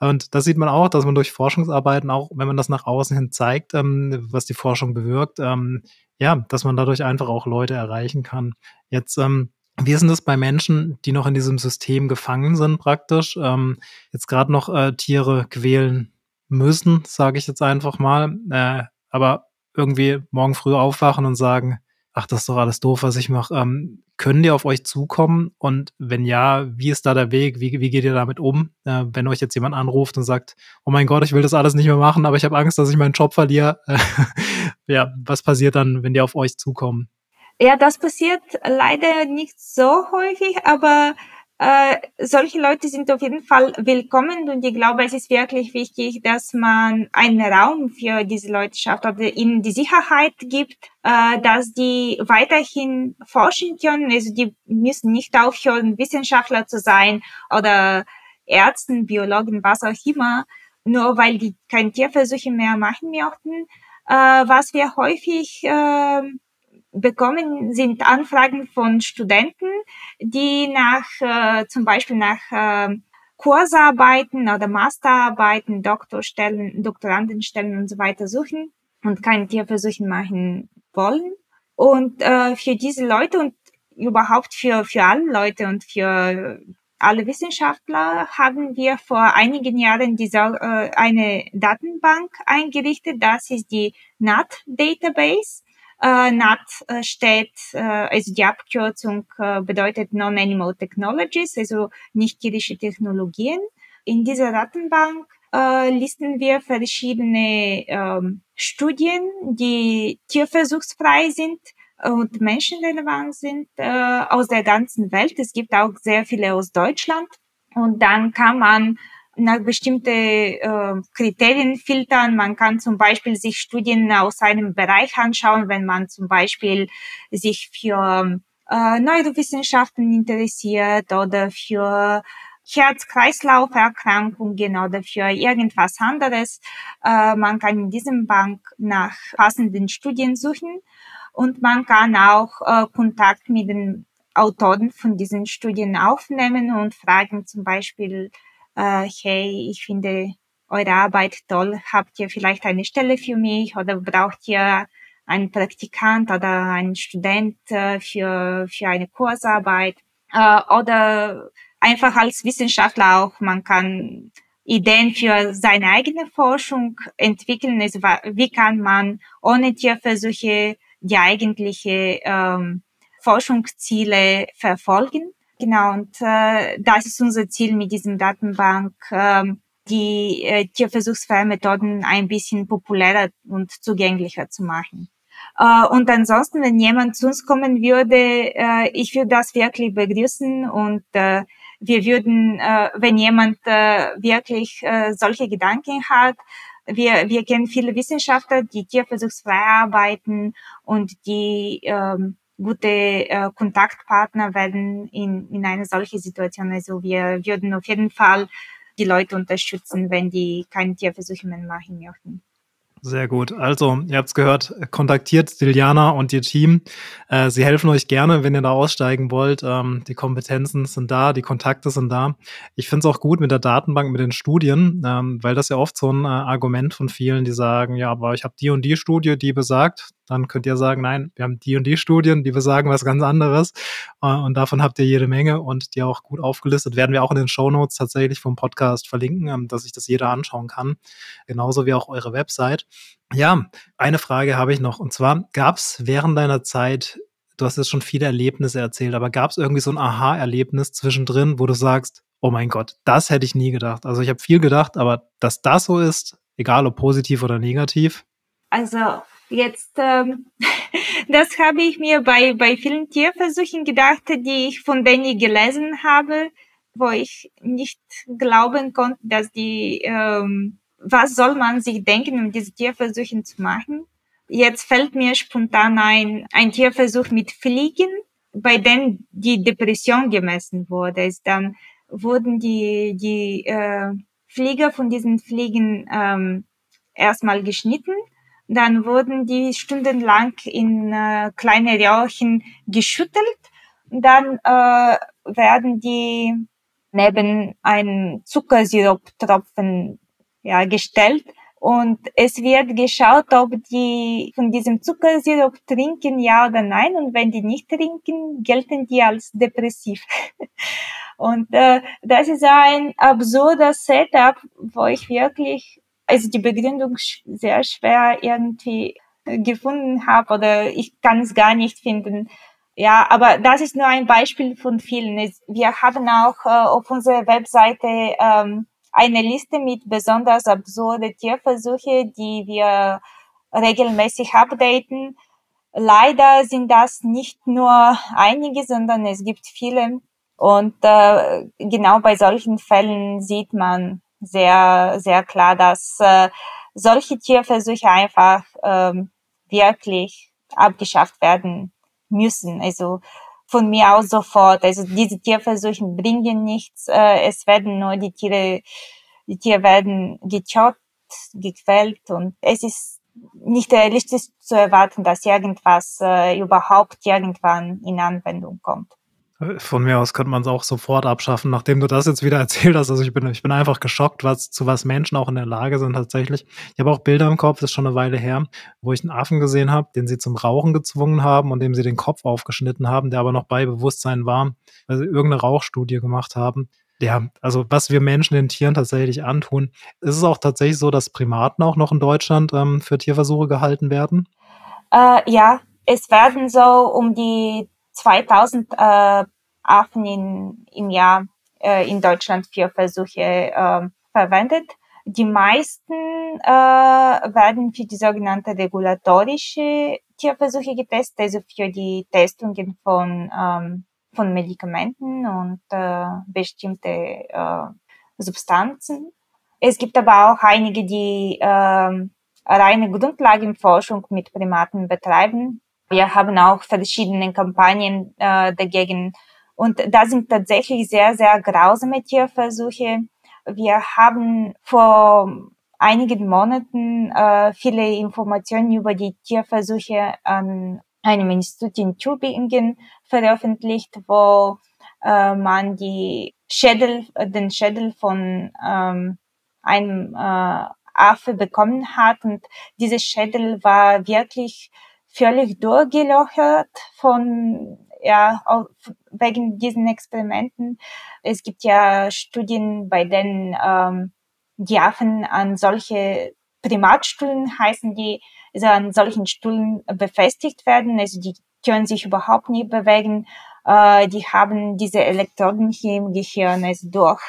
Und das sieht man auch, dass man durch Forschungsarbeiten, auch wenn man das nach außen hin zeigt, ähm, was die Forschung bewirkt, ähm, ja, dass man dadurch einfach auch Leute erreichen kann. Jetzt ähm, wie ist denn das bei Menschen, die noch in diesem System gefangen sind, praktisch? Ähm, jetzt gerade noch äh, Tiere quälen müssen, sage ich jetzt einfach mal, äh, aber irgendwie morgen früh aufwachen und sagen, ach, das ist doch alles doof, was ich mache. Ähm, können die auf euch zukommen? Und wenn ja, wie ist da der Weg? Wie, wie geht ihr damit um? Äh, wenn euch jetzt jemand anruft und sagt, oh mein Gott, ich will das alles nicht mehr machen, aber ich habe Angst, dass ich meinen Job verliere. ja, was passiert dann, wenn die auf euch zukommen? Ja, das passiert leider nicht so häufig, aber äh, solche Leute sind auf jeden Fall willkommen und ich glaube, es ist wirklich wichtig, dass man einen Raum für diese Leute schafft oder ihnen die Sicherheit gibt, äh, dass die weiterhin forschen können. Also die müssen nicht aufhören, Wissenschaftler zu sein oder Ärzten, Biologen, was auch immer, nur weil die keine Tierversuche mehr machen möchten. Äh, was wir häufig äh, bekommen sind Anfragen von Studenten, die nach äh, zum Beispiel nach äh, Kursarbeiten oder Masterarbeiten, Doktorstellen, Doktorandenstellen und so weiter suchen und keine Tierversuche machen wollen. Und äh, für diese Leute und überhaupt für, für alle Leute und für alle Wissenschaftler haben wir vor einigen Jahren diese, äh, eine Datenbank eingerichtet. Das ist die NAT Database. Äh, NAT äh, steht, äh, also die Abkürzung äh, bedeutet Non-Animal Technologies, also nicht tierische Technologien. In dieser Datenbank äh, listen wir verschiedene ähm, Studien, die tierversuchsfrei sind und menschenrelevant sind äh, aus der ganzen Welt. Es gibt auch sehr viele aus Deutschland. Und dann kann man nach bestimmte äh, Kriterien filtern. Man kann zum Beispiel sich Studien aus einem Bereich anschauen, wenn man zum Beispiel sich für äh, Neurowissenschaften interessiert oder für Herz-Kreislauf-Erkrankungen oder für irgendwas anderes. Äh, man kann in diesem Bank nach passenden Studien suchen und man kann auch äh, Kontakt mit den Autoren von diesen Studien aufnehmen und fragen zum Beispiel, äh, hey, ich finde eure Arbeit toll, habt ihr vielleicht eine Stelle für mich oder braucht ihr einen Praktikant oder einen Student äh, für, für eine Kursarbeit äh, oder einfach als Wissenschaftler auch, man kann Ideen für seine eigene Forschung entwickeln. Also wie kann man ohne Tierversuche die eigentliche ähm, Forschungsziele verfolgen. Genau, und äh, das ist unser Ziel mit diesem Datenbank, äh, die äh, tierversuchsfreie Methoden ein bisschen populärer und zugänglicher zu machen. Äh, und ansonsten, wenn jemand zu uns kommen würde, äh, ich würde das wirklich begrüßen und äh, wir würden, äh, wenn jemand äh, wirklich äh, solche Gedanken hat, wir, wir kennen viele Wissenschaftler, die tierversuchsfrei arbeiten und die ähm, gute äh, Kontaktpartner werden in, in einer solchen Situation. Also wir würden auf jeden Fall die Leute unterstützen, wenn die keine Tierversuche mehr machen möchten. Sehr gut. Also, ihr habt es gehört, kontaktiert Diliana und ihr Team. Äh, sie helfen euch gerne, wenn ihr da aussteigen wollt. Ähm, die Kompetenzen sind da, die Kontakte sind da. Ich finde es auch gut mit der Datenbank, mit den Studien, ähm, weil das ja oft so ein äh, Argument von vielen, die sagen, ja, aber ich habe die und die Studie, die besagt, dann könnt ihr sagen, nein, wir haben die und die Studien, die besagen was ganz anderes. Äh, und davon habt ihr jede Menge und die auch gut aufgelistet. Werden wir auch in den Show Notes tatsächlich vom Podcast verlinken, ähm, dass sich das jeder anschauen kann. Genauso wie auch eure Website. Ja, eine Frage habe ich noch. Und zwar, gab es während deiner Zeit, du hast jetzt schon viele Erlebnisse erzählt, aber gab es irgendwie so ein Aha-Erlebnis zwischendrin, wo du sagst, oh mein Gott, das hätte ich nie gedacht. Also ich habe viel gedacht, aber dass das so ist, egal ob positiv oder negativ. Also Jetzt, ähm, das habe ich mir bei, bei vielen Tierversuchen gedacht, die ich von ich gelesen habe, wo ich nicht glauben konnte, dass die, ähm, was soll man sich denken, um diese Tierversuche zu machen? Jetzt fällt mir spontan ein, ein Tierversuch mit Fliegen, bei denen die Depression gemessen wurde. Ist dann wurden die, die äh, Flieger von diesen Fliegen ähm, erstmal geschnitten dann wurden die stundenlang in äh, kleine Rauchen geschüttelt. Dann äh, werden die neben einem Zuckersirup-Tropfen ja, gestellt und es wird geschaut, ob die von diesem Zuckersirup trinken, ja oder nein. Und wenn die nicht trinken, gelten die als depressiv. und äh, das ist ein absurder Setup, wo ich wirklich also die Begründung sehr schwer irgendwie äh, gefunden habe oder ich kann es gar nicht finden. Ja, aber das ist nur ein Beispiel von vielen. Wir haben auch äh, auf unserer Webseite ähm, eine Liste mit besonders absurde Tierversuche, die wir regelmäßig updaten. Leider sind das nicht nur einige, sondern es gibt viele. Und äh, genau bei solchen Fällen sieht man, sehr, sehr klar, dass äh, solche Tierversuche einfach ähm, wirklich abgeschafft werden müssen. Also von mir aus sofort. Also diese Tierversuche bringen nichts. Äh, es werden nur die Tiere, die Tiere werden getötet, gequält und es ist nicht realistisch zu erwarten, dass irgendwas äh, überhaupt irgendwann in Anwendung kommt. Von mir aus könnte man es auch sofort abschaffen, nachdem du das jetzt wieder erzählt hast. Also ich bin, ich bin einfach geschockt, was, zu was Menschen auch in der Lage sind tatsächlich. Ich habe auch Bilder im Kopf, das ist schon eine Weile her, wo ich einen Affen gesehen habe, den sie zum Rauchen gezwungen haben und dem sie den Kopf aufgeschnitten haben, der aber noch bei Bewusstsein war, weil sie irgendeine Rauchstudie gemacht haben. Ja, also was wir Menschen den Tieren tatsächlich antun. Ist es auch tatsächlich so, dass Primaten auch noch in Deutschland ähm, für Tierversuche gehalten werden? Äh, ja, es werden so um die 2000 äh, Affen in, im Jahr äh, in Deutschland für Versuche äh, verwendet. Die meisten äh, werden für die sogenannte regulatorische Tierversuche getestet, also für die Testungen von, ähm, von Medikamenten und äh, bestimmte äh, Substanzen. Es gibt aber auch einige, die äh, reine Grundlagenforschung mit Primaten betreiben. Wir haben auch verschiedene Kampagnen äh, dagegen und da sind tatsächlich sehr, sehr grausame Tierversuche. Wir haben vor einigen Monaten äh, viele Informationen über die Tierversuche an einem Institut in Tübingen veröffentlicht, wo äh, man die Schädel, den Schädel von ähm, einem äh, Affe bekommen hat und dieser Schädel war wirklich völlig durchgelochert von ja, wegen diesen Experimenten. Es gibt ja Studien, bei denen ähm, die Affen an solche Primatstullen heißen die, also an solchen Stullen befestigt werden. Also die können sich überhaupt nicht bewegen. Äh, die haben diese Elektroden hier im Gehirn, also durch.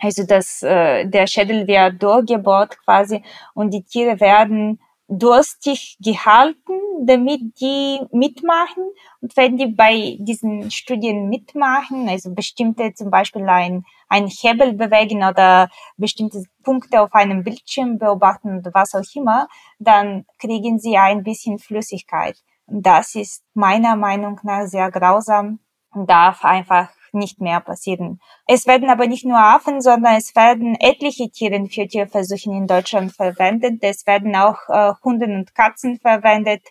Also das, äh, der Schädel wird durchgebohrt quasi und die Tiere werden durstig gehalten, damit die mitmachen. Und wenn die bei diesen Studien mitmachen, also bestimmte zum Beispiel ein, ein Hebel bewegen oder bestimmte Punkte auf einem Bildschirm beobachten oder was auch immer, dann kriegen sie ein bisschen Flüssigkeit. Und das ist meiner Meinung nach sehr grausam und darf einfach nicht mehr passieren. Es werden aber nicht nur Affen, sondern es werden etliche Tiere für Tierversuche in Deutschland verwendet. Es werden auch äh, Hunde und Katzen verwendet,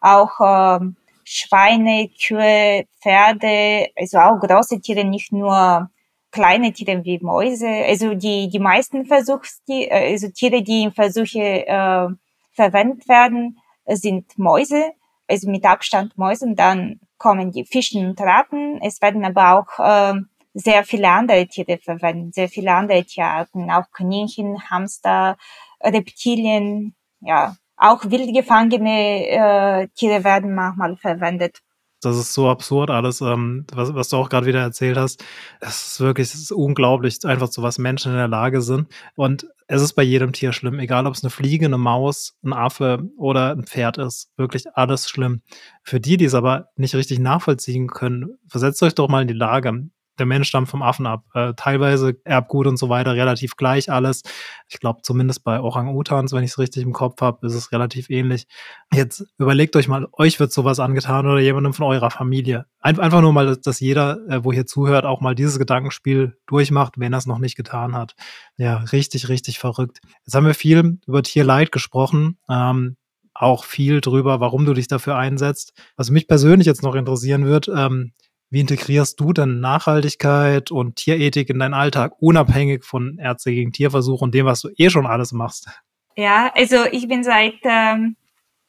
auch äh, Schweine, Kühe, Pferde, also auch große Tiere, nicht nur kleine Tiere wie Mäuse. Also die, die meisten Versuchstiere, also Tiere, die in Versuche äh, verwendet werden, sind Mäuse, also mit Abstand Mäuse. Und dann kommen die Fischen und Ratten. Es werden aber auch äh, sehr viele andere Tiere verwendet, sehr viele andere Tierarten, auch Kaninchen, Hamster, Reptilien, ja, auch wild gefangene äh, Tiere werden manchmal verwendet. Das ist so absurd alles, ähm, was, was du auch gerade wieder erzählt hast. Es ist wirklich, ist unglaublich, einfach zu was Menschen in der Lage sind. Und es ist bei jedem Tier schlimm, egal ob es eine Fliege, eine Maus, ein Affe oder ein Pferd ist. Wirklich alles schlimm. Für die, die es aber nicht richtig nachvollziehen können, versetzt euch doch mal in die Lage der Mensch stammt vom Affen ab. Äh, teilweise Erbgut und so weiter, relativ gleich alles. Ich glaube, zumindest bei Orang-Utans, wenn ich es richtig im Kopf habe, ist es relativ ähnlich. Jetzt überlegt euch mal, euch wird sowas angetan oder jemandem von eurer Familie. Ein einfach nur mal, dass jeder, äh, wo hier zuhört, auch mal dieses Gedankenspiel durchmacht, wenn er es noch nicht getan hat. Ja, richtig, richtig verrückt. Jetzt haben wir viel über Tierleid gesprochen. Ähm, auch viel drüber, warum du dich dafür einsetzt. Was mich persönlich jetzt noch interessieren wird, ähm, wie integrierst du denn Nachhaltigkeit und Tierethik in deinen Alltag, unabhängig von Ärzte gegen Tierversuch und dem, was du eh schon alles machst? Ja, also ich bin seit ähm,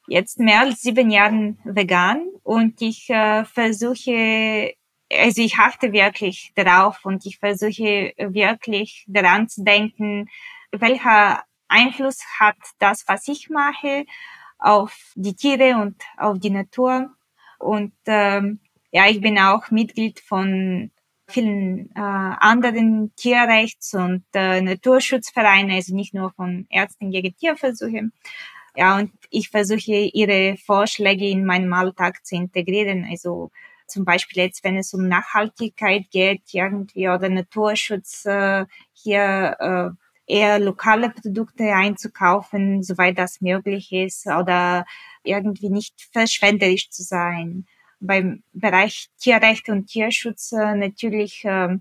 jetzt mehr als sieben Jahren vegan und ich äh, versuche, also ich achte wirklich darauf und ich versuche wirklich daran zu denken, welcher Einfluss hat das, was ich mache, auf die Tiere und auf die Natur. Und ähm, ja, ich bin auch Mitglied von vielen äh, anderen Tierrechts- und äh, Naturschutzvereinen, also nicht nur von Ärzten gegen Tierversuche. Ja, und ich versuche ihre Vorschläge in meinem Alltag zu integrieren. Also zum Beispiel jetzt, wenn es um Nachhaltigkeit geht, irgendwie oder Naturschutz, äh, hier äh, eher lokale Produkte einzukaufen, soweit das möglich ist, oder irgendwie nicht verschwenderisch zu sein beim Bereich Tierrechte und Tierschutz äh, natürlich äh,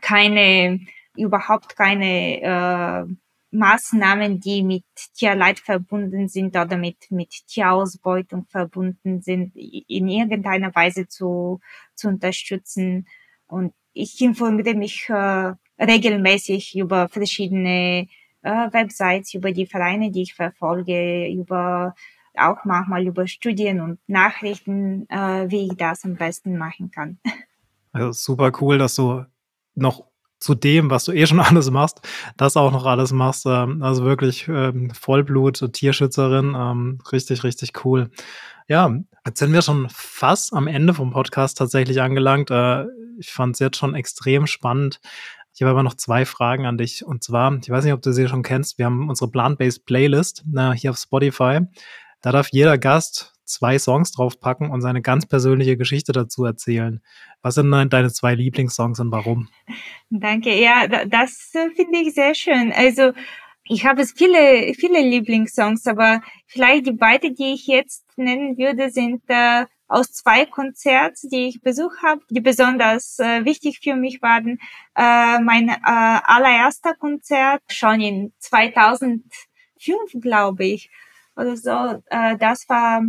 keine, überhaupt keine äh, Maßnahmen, die mit Tierleid verbunden sind oder mit, mit Tierausbeutung verbunden sind, in irgendeiner Weise zu, zu unterstützen. Und ich informiere mich äh, regelmäßig über verschiedene äh, Websites, über die Vereine, die ich verfolge, über auch manchmal über Studien und Nachrichten, äh, wie ich das am besten machen kann. Also super cool, dass du noch zu dem, was du eh schon alles machst, das auch noch alles machst. Ähm, also wirklich ähm, Vollblut, Tierschützerin, ähm, richtig, richtig cool. Ja, jetzt sind wir schon fast am Ende vom Podcast tatsächlich angelangt. Äh, ich fand es jetzt schon extrem spannend. Ich habe aber noch zwei Fragen an dich. Und zwar, ich weiß nicht, ob du sie schon kennst, wir haben unsere Plant-Based Playlist na, hier auf Spotify. Da darf jeder Gast zwei Songs draufpacken und seine ganz persönliche Geschichte dazu erzählen. Was sind deine zwei Lieblingssongs und warum? Danke. Ja, das finde ich sehr schön. Also, ich habe viele, viele Lieblingssongs, aber vielleicht die beiden, die ich jetzt nennen würde, sind äh, aus zwei Konzerts, die ich besucht habe, die besonders äh, wichtig für mich waren. Äh, mein äh, allererster Konzert schon in 2005, glaube ich, oder so. Äh, das war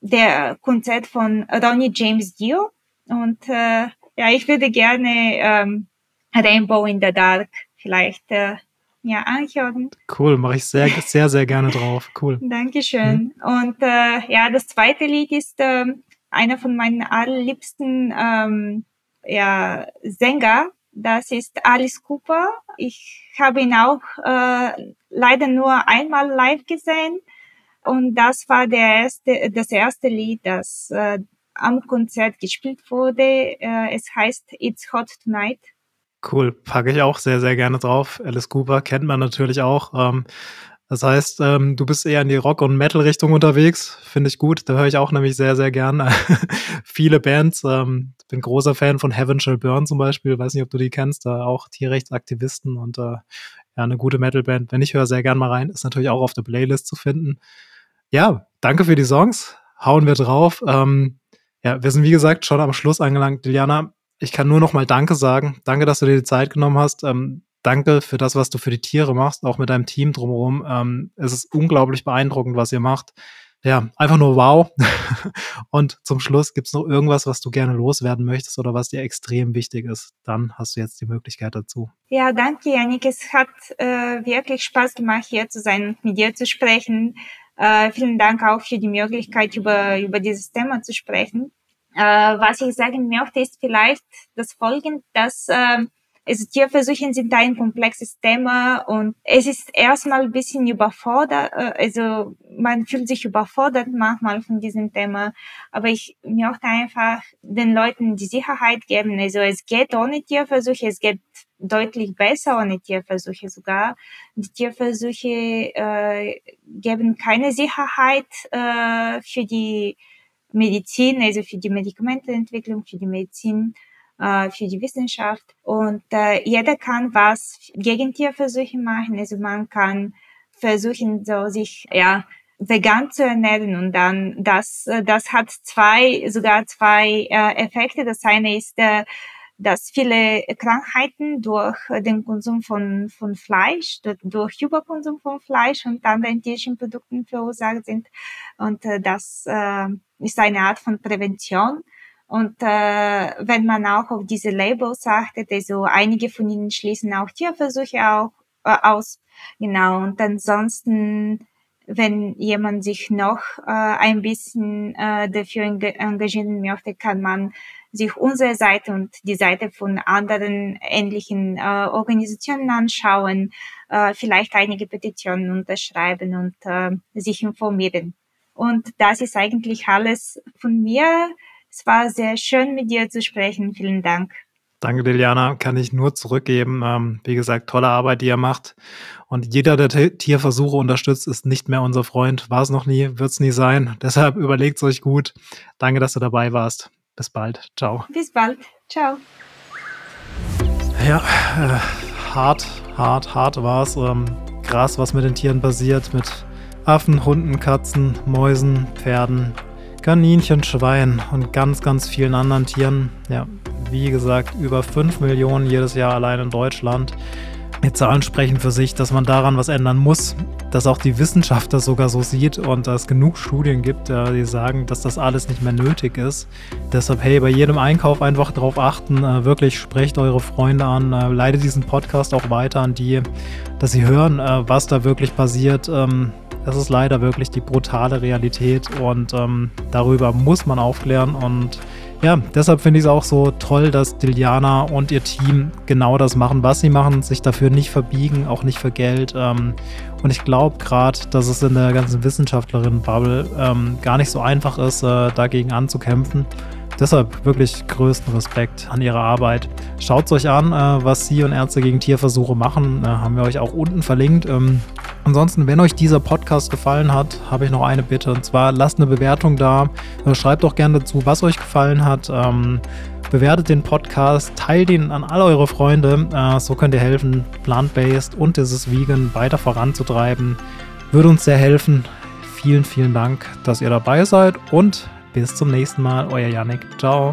der Konzert von Ronnie James Dio. Und äh, ja, ich würde gerne ähm, Rainbow in the Dark vielleicht äh, ja, anhören. Cool, mache ich sehr, sehr, sehr gerne drauf. Cool. Dankeschön. Mhm. Und äh, ja, das zweite Lied ist äh, einer von meinen allerliebsten ähm, ja, Sänger. Das ist Alice Cooper. Ich habe ihn auch äh, leider nur einmal live gesehen. Und das war der erste, das erste Lied, das äh, am Konzert gespielt wurde. Äh, es heißt It's Hot Tonight. Cool, packe ich auch sehr, sehr gerne drauf. Alice Cooper kennt man natürlich auch. Ähm, das heißt, ähm, du bist eher in die Rock- und Metal-Richtung unterwegs. Finde ich gut. Da höre ich auch nämlich sehr, sehr gern viele Bands. Ähm, bin großer Fan von Heaven Shall Burn zum Beispiel. Weiß nicht, ob du die kennst. Da auch Tierrechtsaktivisten und äh, ja, eine gute Metal-Band. Wenn ich höre, sehr gern mal rein. Ist natürlich auch auf der Playlist zu finden. Ja, danke für die Songs. Hauen wir drauf. Ähm, ja, wir sind wie gesagt schon am Schluss angelangt. Liliana, ich kann nur noch mal Danke sagen. Danke, dass du dir die Zeit genommen hast. Ähm, danke für das, was du für die Tiere machst, auch mit deinem Team drumherum. Ähm, es ist unglaublich beeindruckend, was ihr macht. Ja, einfach nur wow. Und zum Schluss gibt es noch irgendwas, was du gerne loswerden möchtest oder was dir extrem wichtig ist. Dann hast du jetzt die Möglichkeit dazu. Ja, danke, Janik. Es hat äh, wirklich Spaß gemacht, hier zu sein mit dir zu sprechen. Äh, vielen Dank auch für die Möglichkeit, über, über dieses Thema zu sprechen. Äh, was ich sagen möchte, ist vielleicht das Folgende, dass äh, also Tierversuche sind ein komplexes Thema und es ist erstmal ein bisschen überfordert, äh, also man fühlt sich überfordert manchmal von diesem Thema, aber ich möchte einfach den Leuten die Sicherheit geben, also es geht ohne Tierversuche, es geht deutlich besser ohne Tierversuche sogar. Die Tierversuche äh, geben keine Sicherheit äh, für die Medizin, also für die Medikamentenentwicklung, für die Medizin, äh, für die Wissenschaft. Und äh, jeder kann was gegen Tierversuche machen. Also man kann versuchen, so sich ja vegan zu ernähren und dann das das hat zwei sogar zwei äh, Effekte. Das eine ist äh, dass viele Krankheiten durch den Konsum von, von Fleisch, durch Überkonsum von Fleisch und anderen tierischen Produkten verursacht sind. Und äh, das äh, ist eine Art von Prävention. Und äh, wenn man auch auf diese Labels achtet, also einige von ihnen schließen auch Tierversuche auch, äh, aus. Genau. Und ansonsten wenn jemand sich noch äh, ein bisschen äh, dafür engagieren möchte, kann man sich unsere Seite und die Seite von anderen ähnlichen äh, Organisationen anschauen, äh, vielleicht einige Petitionen unterschreiben und äh, sich informieren. Und das ist eigentlich alles von mir. Es war sehr schön, mit dir zu sprechen. Vielen Dank. Danke, Liliana. Kann ich nur zurückgeben. Ähm, wie gesagt, tolle Arbeit, die ihr macht. Und jeder, der Tierversuche unterstützt, ist nicht mehr unser Freund. War es noch nie, wird es nie sein. Deshalb überlegt es euch gut. Danke, dass du dabei warst. Bis bald. Ciao. Bis bald. Ciao. Ja, äh, hart, hart, hart war es. Ähm, krass, was mit den Tieren passiert. Mit Affen, Hunden, Katzen, Mäusen, Pferden, Kaninchen, Schweinen und ganz, ganz vielen anderen Tieren. Ja, wie gesagt, über 5 Millionen jedes Jahr allein in Deutschland. Die Zahlen sprechen für sich, dass man daran was ändern muss, dass auch die Wissenschaft das sogar so sieht und dass es genug Studien gibt, die sagen, dass das alles nicht mehr nötig ist. Deshalb, hey, bei jedem Einkauf einfach darauf achten, äh, wirklich sprecht eure Freunde an, äh, leitet diesen Podcast auch weiter an die, dass sie hören, äh, was da wirklich passiert. Ähm, das ist leider wirklich die brutale Realität und ähm, darüber muss man aufklären und ja, deshalb finde ich es auch so toll, dass Diliana und ihr Team genau das machen, was sie machen, sich dafür nicht verbiegen, auch nicht für Geld. Ähm, und ich glaube gerade, dass es in der ganzen Wissenschaftlerinnen-Bubble ähm, gar nicht so einfach ist, äh, dagegen anzukämpfen. Deshalb wirklich größten Respekt an ihre Arbeit. Schaut es euch an, äh, was Sie und Ärzte gegen Tierversuche machen. Äh, haben wir euch auch unten verlinkt. Ähm, ansonsten, wenn euch dieser Podcast gefallen hat, habe ich noch eine Bitte. Und zwar lasst eine Bewertung da. Äh, schreibt auch gerne dazu, was euch gefallen hat. Ähm, bewertet den Podcast, teilt ihn an all eure Freunde. Äh, so könnt ihr helfen, plant-based und dieses Vegan weiter voranzutreiben. Würde uns sehr helfen. Vielen, vielen Dank, dass ihr dabei seid und bis zum nächsten Mal, euer Yannick. Ciao.